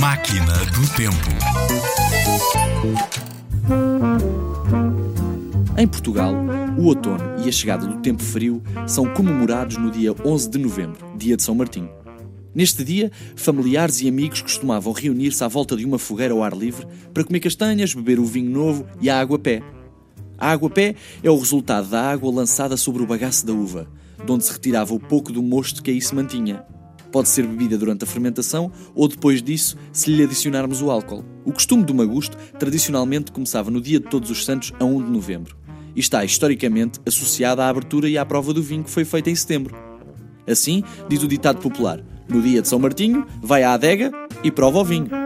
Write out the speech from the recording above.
Máquina do Tempo. Em Portugal, o outono e a chegada do tempo frio são comemorados no dia 11 de novembro, dia de São Martinho. Neste dia, familiares e amigos costumavam reunir-se à volta de uma fogueira ao ar livre para comer castanhas, beber o vinho novo e a água-pé. A água-pé é o resultado da água lançada sobre o bagaço da uva, de onde se retirava o pouco do mosto que aí se mantinha. Pode ser bebida durante a fermentação ou depois disso, se lhe adicionarmos o álcool. O costume do magusto tradicionalmente começava no dia de Todos os Santos, a 1 de novembro, e está historicamente associada à abertura e à prova do vinho que foi feita em setembro. Assim, diz o ditado popular: no dia de São Martinho, vai à adega e prova o vinho.